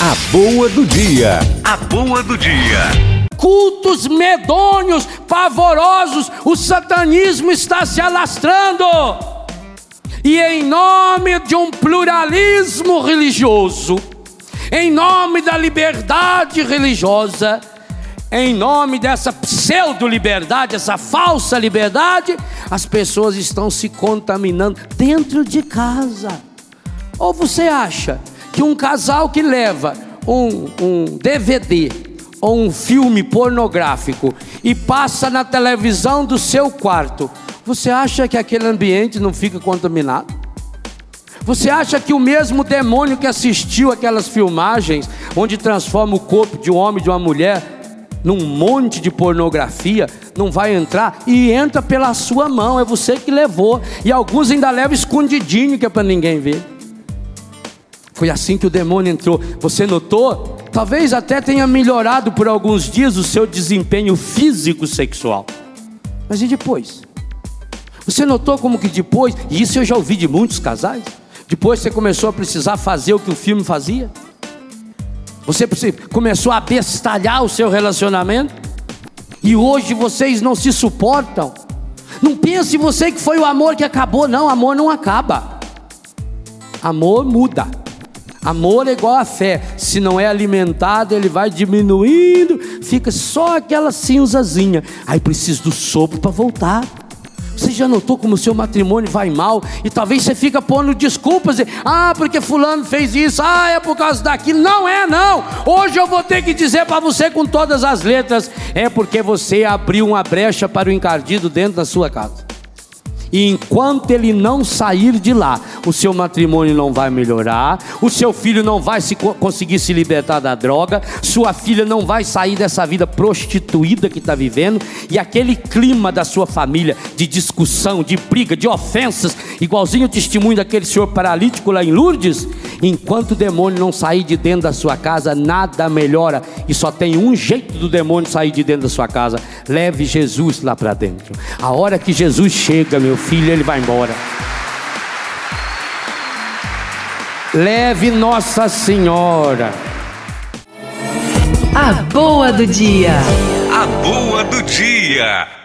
A boa do dia. A boa do dia. Cultos medonhos, pavorosos, o satanismo está se alastrando. E em nome de um pluralismo religioso, em nome da liberdade religiosa, em nome dessa pseudo-liberdade, essa falsa liberdade, as pessoas estão se contaminando dentro de casa. Ou você acha que um casal que leva um, um DVD ou um filme pornográfico e passa na televisão do seu quarto, você acha que aquele ambiente não fica contaminado? Você acha que o mesmo demônio que assistiu aquelas filmagens, onde transforma o corpo de um homem e de uma mulher num monte de pornografia, não vai entrar e entra pela sua mão, é você que levou, e alguns ainda levam escondidinho que é para ninguém ver. Foi assim que o demônio entrou. Você notou? Talvez até tenha melhorado por alguns dias o seu desempenho físico sexual. Mas e depois? Você notou como que depois, e isso eu já ouvi de muitos casais, depois você começou a precisar fazer o que o filme fazia? Você começou a bestalhar o seu relacionamento? E hoje vocês não se suportam? Não pense você que foi o amor que acabou, não, amor não acaba. Amor muda. Amor é igual a fé, se não é alimentado, ele vai diminuindo, fica só aquela cinzazinha. Aí precisa do sopro para voltar. Você já notou como o seu matrimônio vai mal? E talvez você fica pondo desculpas, ah, porque fulano fez isso, ah, é por causa daquilo. Não é, não. Hoje eu vou ter que dizer para você com todas as letras, é porque você abriu uma brecha para o encardido dentro da sua casa. E enquanto ele não sair de lá, o seu matrimônio não vai melhorar, o seu filho não vai se, conseguir se libertar da droga, sua filha não vai sair dessa vida prostituída que está vivendo, e aquele clima da sua família de discussão, de briga, de ofensas, igualzinho o testemunho daquele senhor paralítico lá em Lourdes, enquanto o demônio não sair de dentro da sua casa, nada melhora, e só tem um jeito do demônio sair de dentro da sua casa: leve Jesus lá para dentro. A hora que Jesus chega, meu filho, ele vai embora. Leve Nossa Senhora. A boa do dia. A boa do dia.